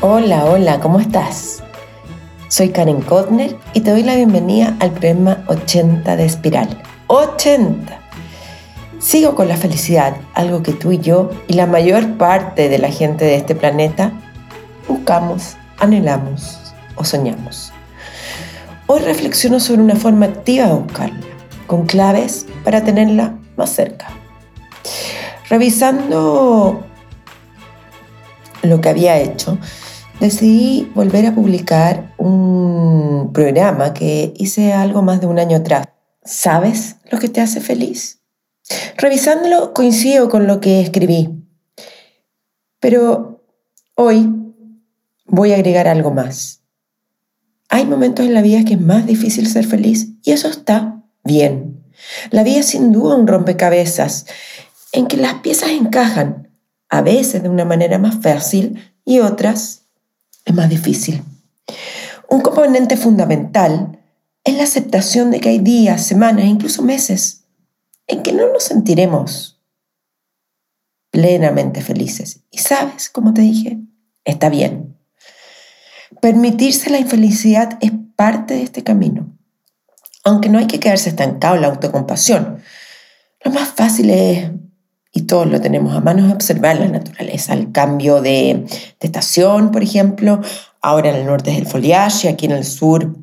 Hola, hola, ¿cómo estás? Soy Karen Kotner y te doy la bienvenida al programa 80 de Espiral. 80. Sigo con la felicidad, algo que tú y yo y la mayor parte de la gente de este planeta buscamos, anhelamos o soñamos. Hoy reflexiono sobre una forma activa de buscarla, con claves para tenerla más cerca. Revisando lo que había hecho, decidí volver a publicar un programa que hice algo más de un año atrás. ¿Sabes lo que te hace feliz? Revisándolo coincido con lo que escribí, pero hoy voy a agregar algo más. Hay momentos en la vida que es más difícil ser feliz y eso está bien. La vida es sin duda un rompecabezas en que las piezas encajan, a veces de una manera más fácil y otras es más difícil. Un componente fundamental es la aceptación de que hay días, semanas, incluso meses en que no nos sentiremos plenamente felices. Y sabes, como te dije, está bien. Permitirse la infelicidad es parte de este camino. Aunque no hay que quedarse estancado en la autocompasión. Lo más fácil es y todos lo tenemos a mano, observar la naturaleza, el cambio de, estación, por ejemplo, ahora en el norte es el foliage, aquí en el sur,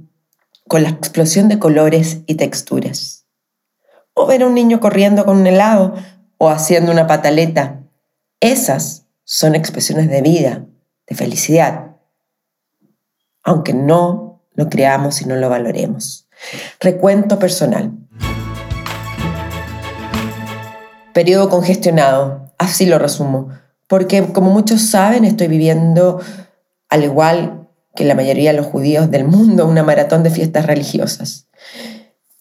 con la explosión de colores y texturas. O ver a un niño corriendo con un helado o haciendo una pataleta. Esas son expresiones de vida, de felicidad, aunque no lo creamos y no lo valoremos. Recuento personal. Periodo congestionado, así lo resumo, porque como muchos saben, estoy viviendo, al igual que la mayoría de los judíos del mundo, una maratón de fiestas religiosas.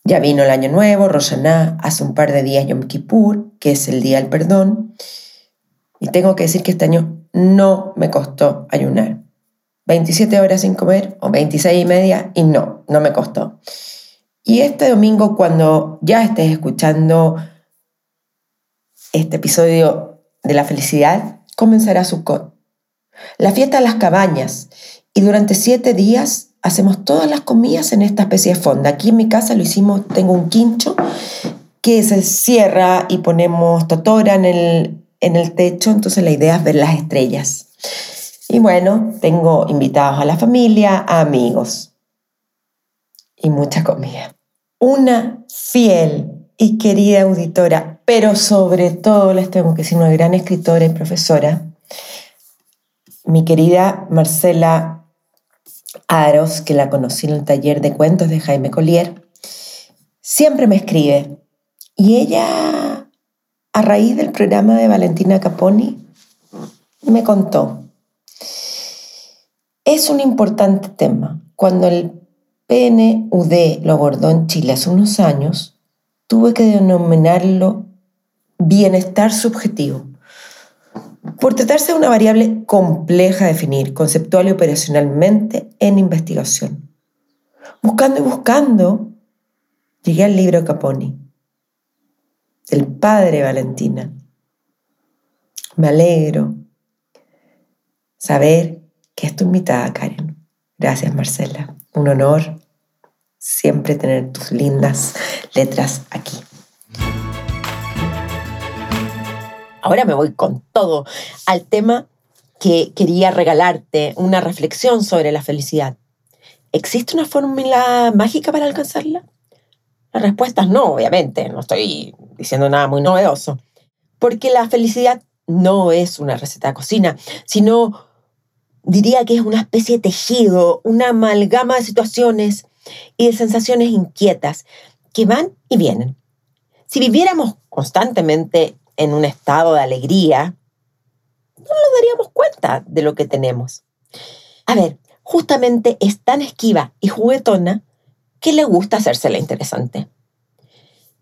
Ya vino el Año Nuevo, Roshaná, hace un par de días Yom Kippur, que es el Día del Perdón, y tengo que decir que este año no me costó ayunar. 27 horas sin comer o 26 y media y no, no me costó. Y este domingo cuando ya estés escuchando este episodio de la felicidad, comenzará Sukkot, la fiesta de las cabañas, y durante siete días hacemos todas las comidas en esta especie de fonda. Aquí en mi casa lo hicimos, tengo un quincho que se cierra y ponemos totora en el, en el techo, entonces la idea es ver las estrellas. Y bueno, tengo invitados a la familia, a amigos y mucha comida. Una fiel y querida auditora, pero sobre todo les tengo que decir una gran escritora y profesora, mi querida Marcela Aros, que la conocí en el taller de cuentos de Jaime Collier, siempre me escribe. Y ella, a raíz del programa de Valentina Caponi, me contó. Es un importante tema. Cuando el PNUD lo abordó en Chile hace unos años, tuve que denominarlo bienestar subjetivo. Por tratarse de una variable compleja de definir conceptual y operacionalmente en investigación. Buscando y buscando, llegué al libro Caponi, del padre Valentina. Me alegro saber que es tu invitada, Karen. Gracias, Marcela. Un honor siempre tener tus lindas letras aquí. Ahora me voy con todo al tema que quería regalarte, una reflexión sobre la felicidad. ¿Existe una fórmula mágica para alcanzarla? La respuesta es no, obviamente, no estoy diciendo nada muy novedoso, porque la felicidad no es una receta de cocina, sino diría que es una especie de tejido, una amalgama de situaciones y de sensaciones inquietas que van y vienen. Si viviéramos constantemente en un estado de alegría, no nos daríamos cuenta de lo que tenemos. A ver, justamente es tan esquiva y juguetona que le gusta hacérsela interesante.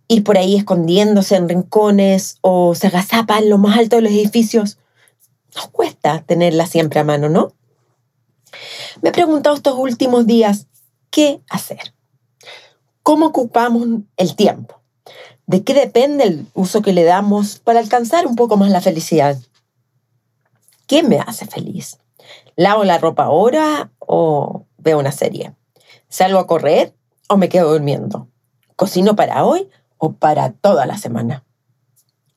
Ir por ahí escondiéndose en rincones o se agazapa en lo más alto de los edificios, nos cuesta tenerla siempre a mano, ¿no? Me he preguntado estos últimos días, ¿qué hacer? ¿Cómo ocupamos el tiempo? ¿De qué depende el uso que le damos para alcanzar un poco más la felicidad? ¿Qué me hace feliz? ¿Lavo la ropa ahora o veo una serie? ¿Salgo a correr o me quedo durmiendo? ¿Cocino para hoy o para toda la semana?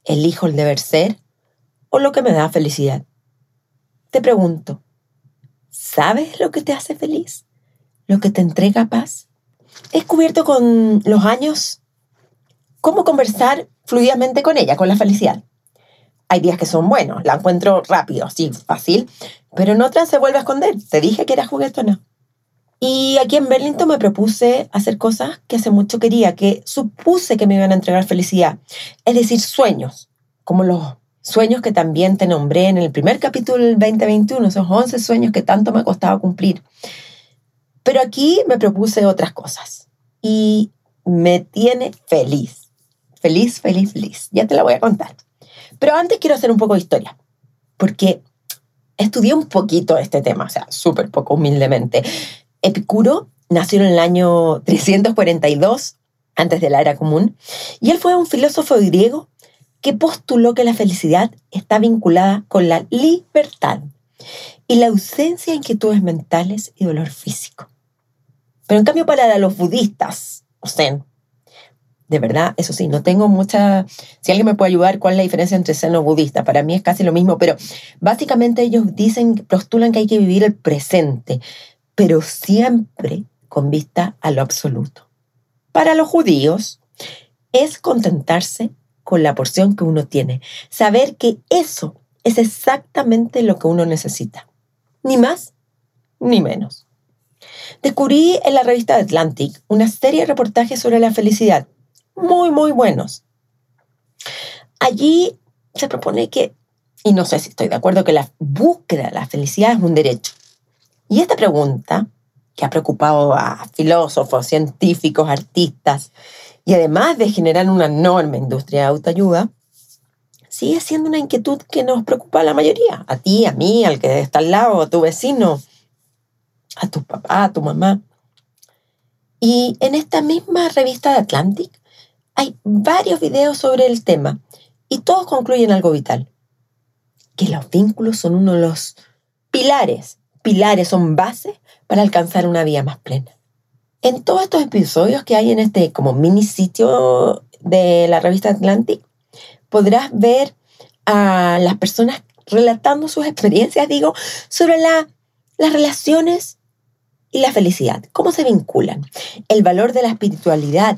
¿Elijo el deber ser o lo que me da felicidad? Te pregunto, ¿sabes lo que te hace feliz? ¿Lo que te entrega paz? He descubierto con los años cómo conversar fluidamente con ella, con la felicidad. Hay días que son buenos, la encuentro rápido, sí, fácil, pero en otras se vuelve a esconder. Te dije que era juguetona. Y aquí en Burlington me propuse hacer cosas que hace mucho quería, que supuse que me iban a entregar felicidad. Es decir, sueños, como los sueños que también te nombré en el primer capítulo del 2021, esos 11 sueños que tanto me costaba cumplir. Pero aquí me propuse otras cosas y me tiene feliz. Feliz, feliz, feliz. Ya te la voy a contar. Pero antes quiero hacer un poco de historia, porque estudié un poquito este tema, o sea, súper poco humildemente. Epicuro nació en el año 342 antes de la era común, y él fue un filósofo griego que postuló que la felicidad está vinculada con la libertad y la ausencia de inquietudes mentales y dolor físico. Pero en cambio para los budistas, o sea, de verdad, eso sí, no tengo mucha... Si alguien me puede ayudar, ¿cuál es la diferencia entre zen o budista? Para mí es casi lo mismo, pero básicamente ellos dicen, postulan que hay que vivir el presente, pero siempre con vista a lo absoluto. Para los judíos es contentarse con la porción que uno tiene, saber que eso es exactamente lo que uno necesita, ni más ni menos. Descubrí en la revista Atlantic una serie de reportajes sobre la felicidad muy, muy buenos. Allí se propone que, y no sé si estoy de acuerdo, que la búsqueda de la felicidad es un derecho. Y esta pregunta, que ha preocupado a filósofos, científicos, artistas, y además de generar una enorme industria de autoayuda, sigue siendo una inquietud que nos preocupa a la mayoría, a ti, a mí, al que está al lado, a tu vecino, a tu papá, a tu mamá. Y en esta misma revista de Atlantic hay varios videos sobre el tema y todos concluyen algo vital, que los vínculos son uno de los pilares, pilares son bases para alcanzar una vida más plena. En todos estos episodios que hay en este como mini sitio de la revista Atlantic, podrás ver a las personas relatando sus experiencias, digo, sobre la, las relaciones y la felicidad, cómo se vinculan, el valor de la espiritualidad,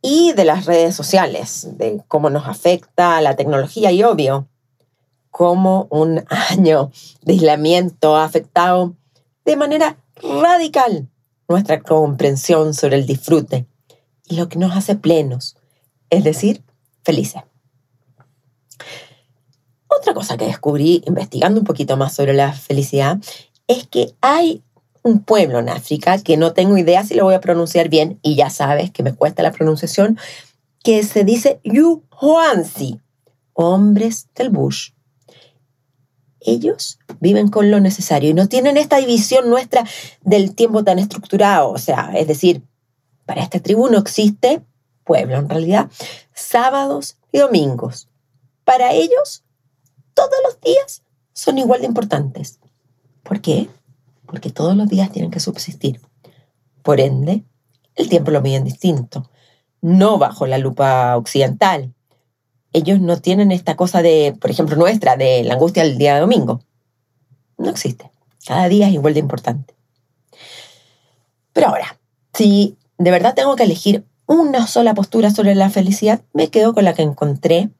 y de las redes sociales, de cómo nos afecta la tecnología y obvio, cómo un año de aislamiento ha afectado de manera radical nuestra comprensión sobre el disfrute y lo que nos hace plenos, es decir, felices. Otra cosa que descubrí investigando un poquito más sobre la felicidad es que hay un pueblo en África, que no tengo idea si lo voy a pronunciar bien, y ya sabes que me cuesta la pronunciación, que se dice Yuhuansi, hombres del bush. Ellos viven con lo necesario y no tienen esta división nuestra del tiempo tan estructurado. O sea, es decir, para esta tribu no existe pueblo en realidad, sábados y domingos. Para ellos, todos los días son igual de importantes. ¿Por qué? Porque todos los días tienen que subsistir. Por ende, el tiempo lo miden distinto, no bajo la lupa occidental. Ellos no tienen esta cosa de, por ejemplo, nuestra, de la angustia del día de domingo. No existe. Cada día es igual de importante. Pero ahora, si de verdad tengo que elegir una sola postura sobre la felicidad, me quedo con la que encontré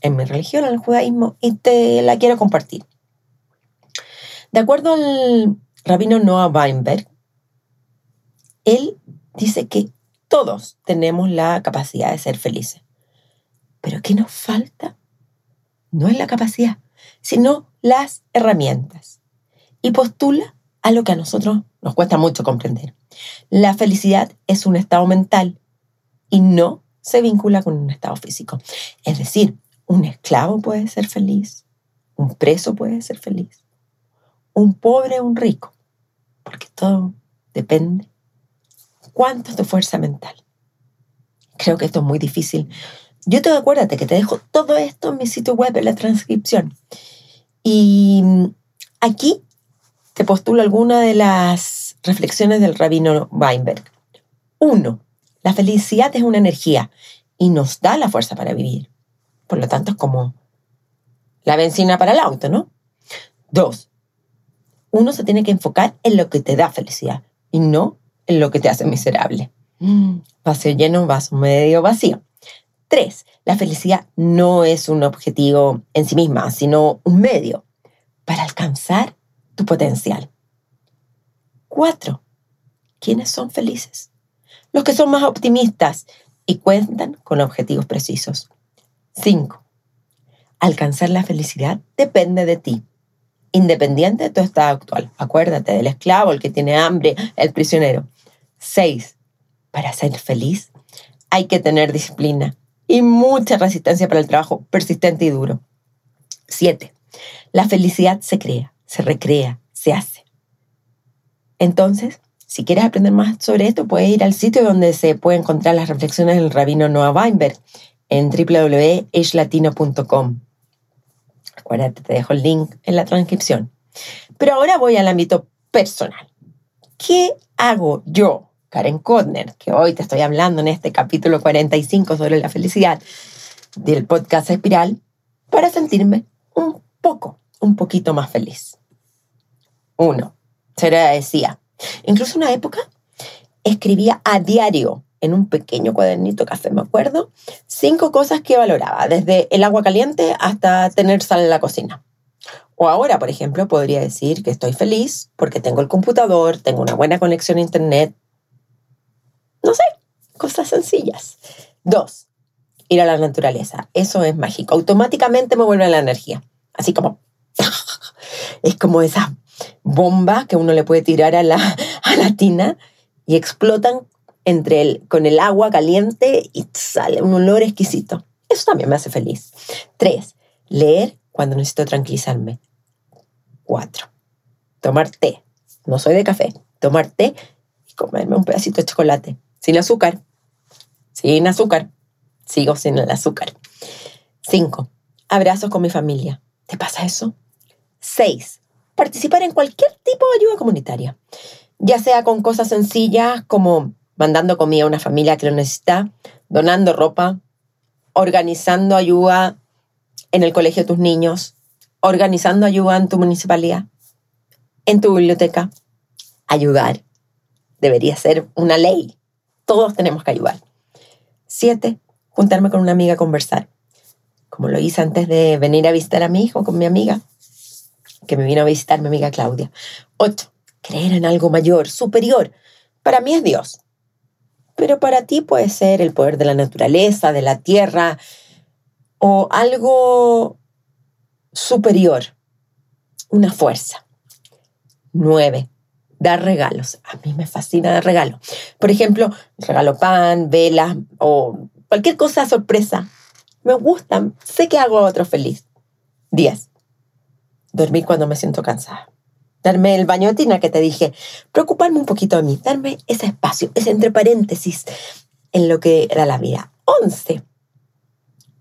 en mi religión, en el judaísmo, y te la quiero compartir. De acuerdo al rabino Noah Weinberg, él dice que todos tenemos la capacidad de ser felices. Pero ¿qué nos falta? No es la capacidad, sino las herramientas. Y postula a lo que a nosotros nos cuesta mucho comprender. La felicidad es un estado mental y no se vincula con un estado físico. Es decir, un esclavo puede ser feliz, un preso puede ser feliz, un pobre o un rico, porque todo depende. ¿Cuánto es tu fuerza mental? Creo que esto es muy difícil. Yo te acuérdate que te dejo todo esto en mi sitio web, en la transcripción. Y aquí te postulo alguna de las reflexiones del rabino Weinberg. Uno, la felicidad es una energía y nos da la fuerza para vivir. Por lo tanto, es como la benzina para el auto, ¿no? Dos, uno se tiene que enfocar en lo que te da felicidad y no en lo que te hace miserable. Mm. Lleno, vaso medio vacío. Tres, la felicidad no es un objetivo en sí misma, sino un medio para alcanzar tu potencial. Cuatro, ¿quiénes son felices? Los que son más optimistas y cuentan con objetivos precisos. Cinco, alcanzar la felicidad depende de ti, independiente de tu estado actual. Acuérdate del esclavo, el que tiene hambre, el prisionero. Seis, para ser feliz hay que tener disciplina y mucha resistencia para el trabajo persistente y duro. Siete, la felicidad se crea, se recrea, se hace. Entonces, si quieres aprender más sobre esto, puedes ir al sitio donde se puede encontrar las reflexiones del rabino Noah Weinberg en www.eshlatino.com. Acuérdate, te dejo el link en la transcripción. Pero ahora voy al ámbito personal. ¿Qué hago yo Karen Kodner, que hoy te estoy hablando en este capítulo 45 sobre la felicidad del podcast Espiral, para sentirme un poco, un poquito más feliz. Uno, se decía, incluso una época escribía a diario en un pequeño cuadernito café, me acuerdo, cinco cosas que valoraba, desde el agua caliente hasta tener sal en la cocina. O ahora, por ejemplo, podría decir que estoy feliz porque tengo el computador, tengo una buena conexión a Internet, no sé, cosas sencillas. Dos, ir a la naturaleza. Eso es mágico. Automáticamente me vuelve la energía. Así como... Es como esa bomba que uno le puede tirar a la, a la tina y explotan entre el, con el agua caliente y sale un olor exquisito. Eso también me hace feliz. Tres, leer cuando necesito tranquilizarme. Cuatro, tomar té. No soy de café. Tomar té y comerme un pedacito de chocolate sin azúcar. Sin azúcar. Sigo sin el azúcar. Cinco, abrazos con mi familia. ¿Te pasa eso? Seis, participar en cualquier tipo de ayuda comunitaria, ya sea con cosas sencillas como mandando comida a una familia que lo necesita, donando ropa, organizando ayuda en el colegio de tus niños, organizando ayuda en tu municipalidad, en tu biblioteca. Ayudar debería ser una ley. Todos tenemos que ayudar. Siete, juntarme con una amiga a conversar. Como lo hice antes de venir a visitar a mi hijo con mi amiga, que me vino a visitar mi amiga Claudia. Ocho, creer en algo mayor, superior. Para mí es Dios. Pero para ti puede ser el poder de la naturaleza, de la tierra, o algo superior, una fuerza. Nueve, dar regalos. A mí me fascina dar regalos. Por ejemplo, regalo pan, velas o cualquier cosa sorpresa. Me gustan. Sé que hago a otro feliz. 10. Dormir cuando me siento cansada. Darme el baño de tina que te dije. Preocuparme un poquito de mí. Darme ese espacio, ese entre paréntesis en lo que da la vida. 11.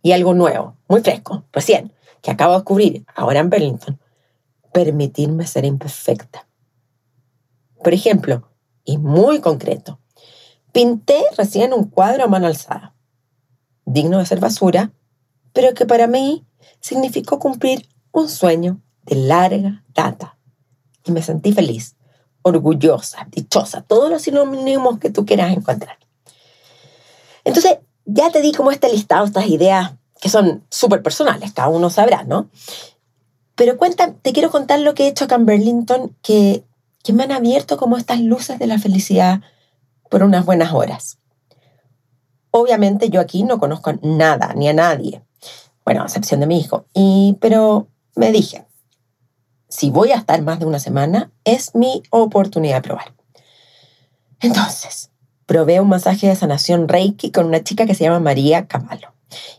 Y algo nuevo, muy fresco, recién, que acabo de descubrir ahora en Burlington. Permitirme ser imperfecta por ejemplo, y muy concreto, pinté recién un cuadro a mano alzada, digno de ser basura, pero que para mí significó cumplir un sueño de larga data. Y me sentí feliz, orgullosa, dichosa, todos los sinónimos que tú quieras encontrar. Entonces, ya te di como este listado, estas ideas que son súper personales, cada uno sabrá, ¿no? Pero cuenta, te quiero contar lo que he hecho acá en Burlington, que que me han abierto como estas luces de la felicidad por unas buenas horas. Obviamente yo aquí no conozco nada ni a nadie, bueno, a excepción de mi hijo, y, pero me dije, si voy a estar más de una semana, es mi oportunidad de probar. Entonces, probé un masaje de sanación Reiki con una chica que se llama María Cavallo,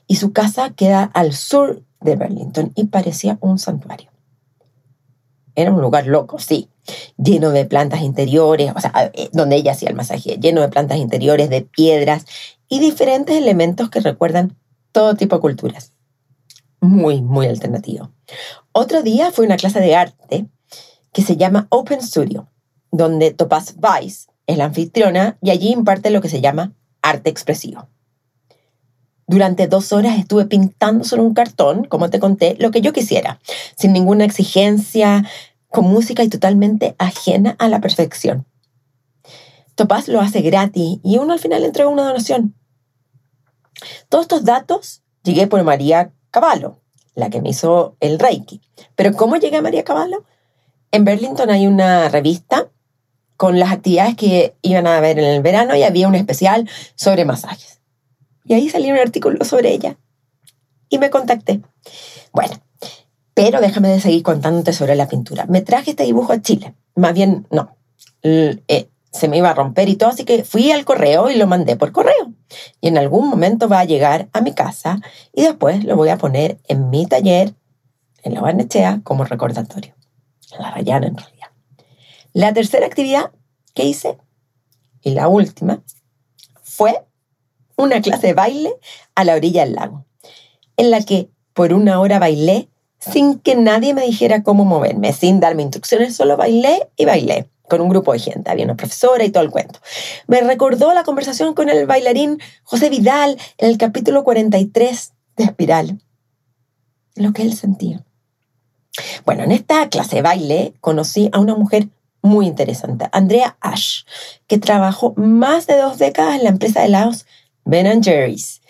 y su casa queda al sur de Burlington y parecía un santuario. Era un lugar loco, sí, lleno de plantas interiores, o sea, eh, donde ella hacía el masaje, lleno de plantas interiores, de piedras y diferentes elementos que recuerdan todo tipo de culturas. Muy, muy alternativo. Otro día fue una clase de arte que se llama Open Studio, donde Topaz Vice es la anfitriona y allí imparte lo que se llama arte expresivo. Durante dos horas estuve pintando sobre un cartón, como te conté, lo que yo quisiera, sin ninguna exigencia, con música y totalmente ajena a la perfección. Topaz lo hace gratis y uno al final entrega una donación. Todos estos datos llegué por María Cavallo, la que me hizo el Reiki. Pero ¿cómo llegué a María Cavallo? En Burlington hay una revista con las actividades que iban a haber en el verano y había un especial sobre masajes. Y ahí salió un artículo sobre ella. Y me contacté. Bueno, pero déjame de seguir contándote sobre la pintura. Me traje este dibujo a Chile. Más bien, no. Eh, se me iba a romper y todo, así que fui al correo y lo mandé por correo. Y en algún momento va a llegar a mi casa y después lo voy a poner en mi taller, en la Barnechea, como recordatorio. En la Rayana, en realidad. La tercera actividad que hice, y la última, fue una clase de baile a la orilla del lago, en la que por una hora bailé sin que nadie me dijera cómo moverme, sin darme instrucciones, solo bailé y bailé con un grupo de gente, había una profesora y todo el cuento. Me recordó la conversación con el bailarín José Vidal en el capítulo 43 de Espiral, lo que él sentía. Bueno, en esta clase baile conocí a una mujer muy interesante, Andrea Ash, que trabajó más de dos décadas en la empresa de helados Ben Jerry's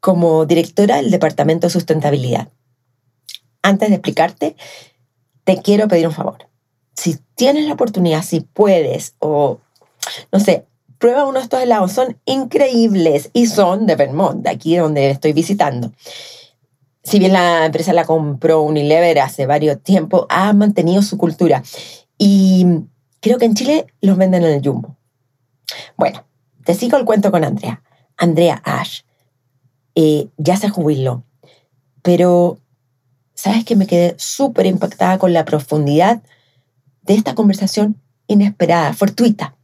como directora del Departamento de Sustentabilidad. Antes de explicarte, te quiero pedir un favor. Tienes la oportunidad, si puedes, o no sé, prueba uno de estos helados. Son increíbles y son de Vermont, de aquí donde estoy visitando. Si bien la empresa la compró Unilever hace varios tiempos, ha mantenido su cultura. Y Creo que en Chile los venden en el Jumbo. Bueno, te sigo el cuento con Andrea. Andrea Ash. Eh, ya se jubiló. Pero, ¿sabes que me quedé súper impactada con la profundidad de esta conversación inesperada, fortuita?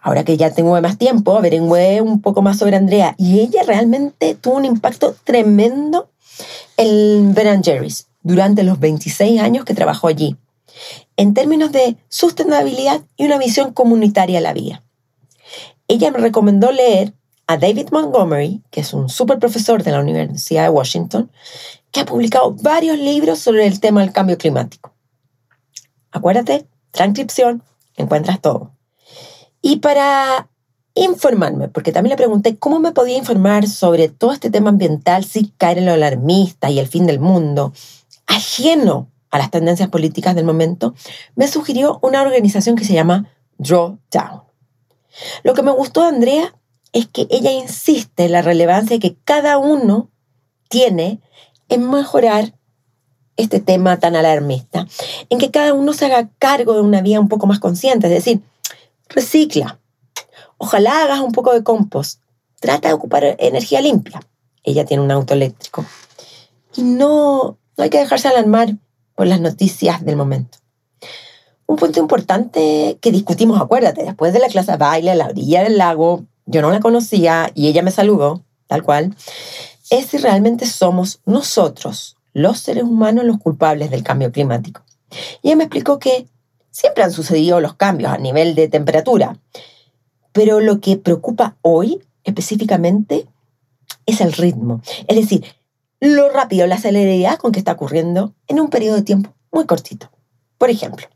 Ahora que ya tengo más tiempo, averigüé un poco más sobre Andrea y ella realmente tuvo un impacto tremendo en Ben Jerry's durante los 26 años que trabajó allí en términos de sustentabilidad y una visión comunitaria a la vida. Ella me recomendó leer a David Montgomery, que es un super profesor de la Universidad de Washington, que ha publicado varios libros sobre el tema del cambio climático. Acuérdate, transcripción, encuentras todo. Y para informarme, porque también le pregunté cómo me podía informar sobre todo este tema ambiental sin caer en lo alarmista y el fin del mundo, ajeno a las tendencias políticas del momento, me sugirió una organización que se llama Drawdown. Lo que me gustó de Andrea es que ella insiste en la relevancia que cada uno tiene en mejorar este tema tan alarmista, en que cada uno se haga cargo de una vida un poco más consciente, es decir, recicla. Ojalá hagas un poco de compost. Trata de ocupar energía limpia. Ella tiene un auto eléctrico. Y no, no hay que dejarse alarmar por las noticias del momento. Un punto importante que discutimos, acuérdate, después de la clase baile a la orilla del lago, yo no la conocía y ella me saludó, tal cual, es si realmente somos nosotros, los seres humanos, los culpables del cambio climático. Y ella me explicó que siempre han sucedido los cambios a nivel de temperatura, pero lo que preocupa hoy específicamente es el ritmo. Es decir, lo rápido, la celeridad con que está ocurriendo en un periodo de tiempo muy cortito. Por ejemplo,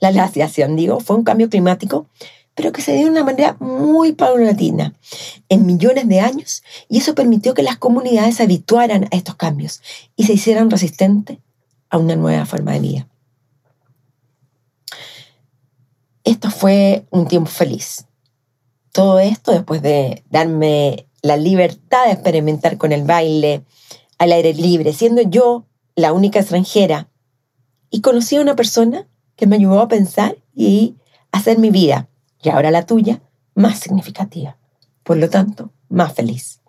la glaciación, digo, fue un cambio climático, pero que se dio de una manera muy paulatina, en millones de años, y eso permitió que las comunidades se habituaran a estos cambios y se hicieran resistentes a una nueva forma de vida. Esto fue un tiempo feliz. Todo esto después de darme la libertad de experimentar con el baile, al aire libre, siendo yo la única extranjera. Y conocí a una persona que me ayudó a pensar y hacer mi vida, y ahora la tuya, más significativa. Por lo tanto, más feliz.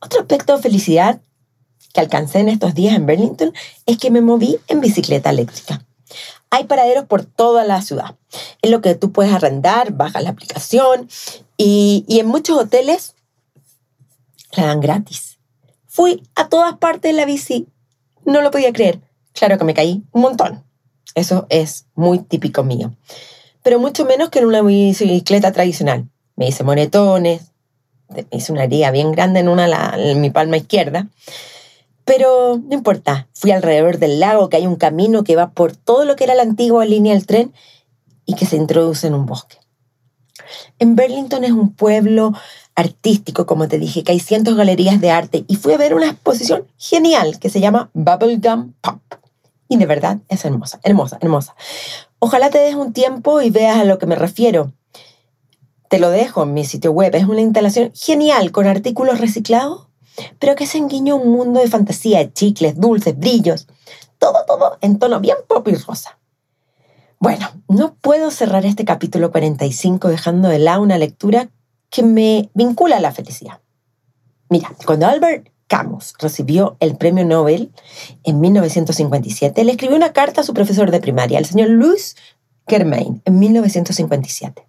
Otro aspecto de felicidad que alcancé en estos días en Burlington es que me moví en bicicleta eléctrica. Hay paraderos por toda la ciudad. Es lo que tú puedes arrendar, bajas la aplicación y, y en muchos hoteles la dan gratis. Fui a todas partes de la bici. No lo podía creer. Claro que me caí un montón. Eso es muy típico mío. Pero mucho menos que en una bicicleta tradicional. Me hice monetones, me hice una herida bien grande en, una, en mi palma izquierda. Pero no importa, fui alrededor del lago, que hay un camino que va por todo lo que era la antigua línea del tren y que se introduce en un bosque. En Burlington es un pueblo artístico, como te dije, que hay cientos de galerías de arte y fui a ver una exposición genial que se llama Bubblegum Pop. Y de verdad es hermosa, hermosa, hermosa. Ojalá te des un tiempo y veas a lo que me refiero. Te lo dejo en mi sitio web. Es una instalación genial con artículos reciclados, pero que se enguiñó un mundo de fantasía, chicles, dulces, brillos. Todo, todo en tono bien pop y rosa. Bueno, no puedo cerrar este capítulo 45 dejando de lado una lectura que me vincula a la felicidad. Mira, cuando Albert Camus recibió el premio Nobel en 1957, le escribió una carta a su profesor de primaria, el señor Louis Germain, en 1957.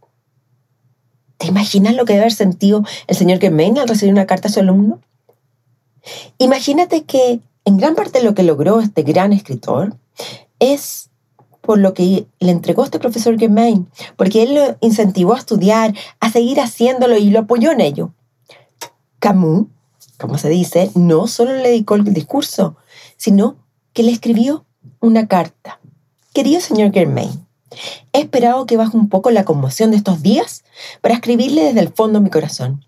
¿Te imaginas lo que debe haber sentido el señor Germain al recibir una carta a su alumno? Imagínate que en gran parte lo que logró este gran escritor es por lo que le entregó este profesor Germain, porque él lo incentivó a estudiar, a seguir haciéndolo y lo apoyó en ello. Camus, como se dice, no solo le dedicó el discurso, sino que le escribió una carta. Querido señor Germain, he esperado que baje un poco la conmoción de estos días para escribirle desde el fondo de mi corazón.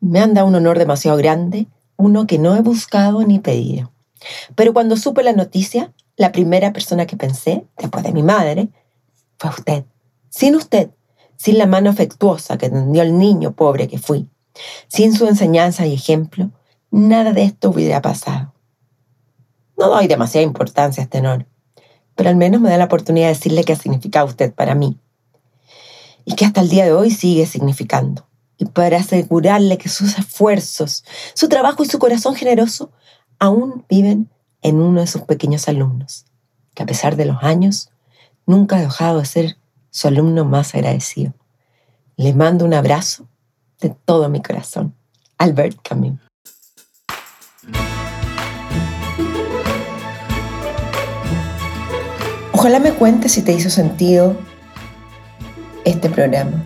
Me han dado un honor demasiado grande, uno que no he buscado ni pedido. Pero cuando supe la noticia, la primera persona que pensé, después de mi madre, fue usted. Sin usted, sin la mano afectuosa que tendió al niño pobre que fui, sin su enseñanza y ejemplo, nada de esto hubiera pasado. No doy demasiada importancia a este honor, pero al menos me da la oportunidad de decirle qué ha significado usted para mí y que hasta el día de hoy sigue significando. Y para asegurarle que sus esfuerzos, su trabajo y su corazón generoso aún viven en uno de sus pequeños alumnos, que a pesar de los años, nunca ha dejado de ser su alumno más agradecido. Le mando un abrazo de todo mi corazón. Albert Camus. Ojalá me cuentes si te hizo sentido este programa.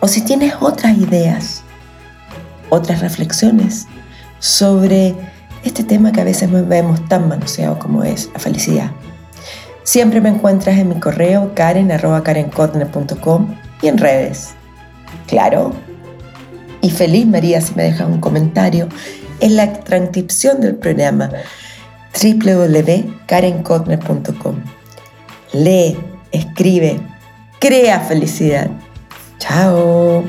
O si tienes otras ideas, otras reflexiones sobre este tema que a veces vemos tan manoseado como es la felicidad. Siempre me encuentras en mi correo karen.karenkotner.com y en redes. Claro. Y feliz María si me dejas un comentario en la transcripción del programa www.karenkotner.com. Lee, escribe, crea felicidad. Chao.